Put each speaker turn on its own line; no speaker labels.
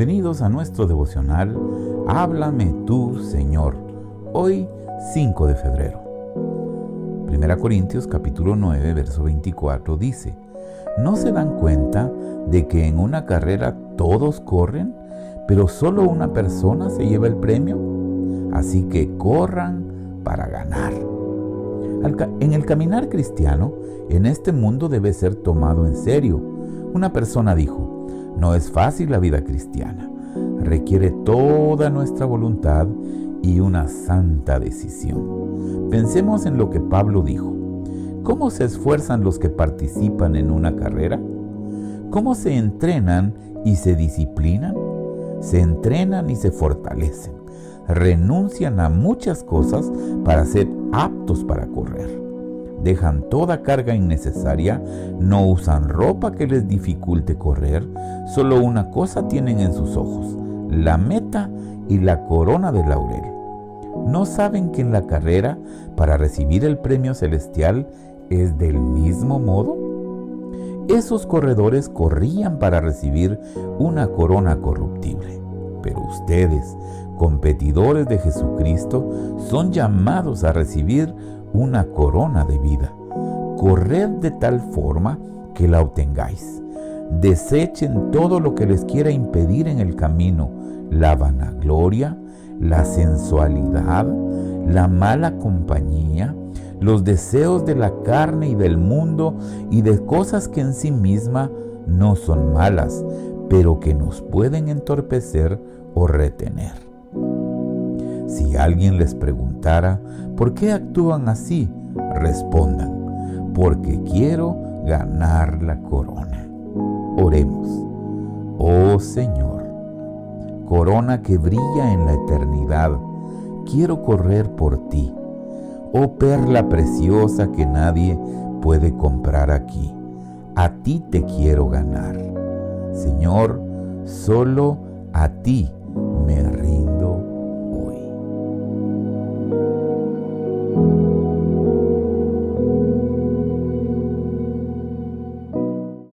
Bienvenidos a nuestro devocional Háblame tú, Señor. Hoy 5 de febrero. 1 Corintios capítulo 9, verso 24 dice, ¿no se dan cuenta de que en una carrera todos corren, pero solo una persona se lleva el premio? Así que corran para ganar. En el caminar cristiano, en este mundo debe ser tomado en serio. Una persona dijo, no es fácil la vida cristiana. Requiere toda nuestra voluntad y una santa decisión. Pensemos en lo que Pablo dijo. ¿Cómo se esfuerzan los que participan en una carrera? ¿Cómo se entrenan y se disciplinan? Se entrenan y se fortalecen. Renuncian a muchas cosas para ser aptos para correr dejan toda carga innecesaria, no usan ropa que les dificulte correr, solo una cosa tienen en sus ojos, la meta y la corona de laurel. ¿No saben que en la carrera, para recibir el premio celestial, es del mismo modo? Esos corredores corrían para recibir una corona corruptible, pero ustedes, competidores de Jesucristo, son llamados a recibir una corona de vida. Corred de tal forma que la obtengáis. Desechen todo lo que les quiera impedir en el camino, la vanagloria, la sensualidad, la mala compañía, los deseos de la carne y del mundo y de cosas que en sí misma no son malas, pero que nos pueden entorpecer o retener. Si alguien les preguntara por qué actúan así, respondan, porque quiero ganar la corona. Oremos. Oh Señor, corona que brilla en la eternidad, quiero correr por ti. Oh perla preciosa que nadie puede comprar aquí, a ti te quiero ganar. Señor, solo a ti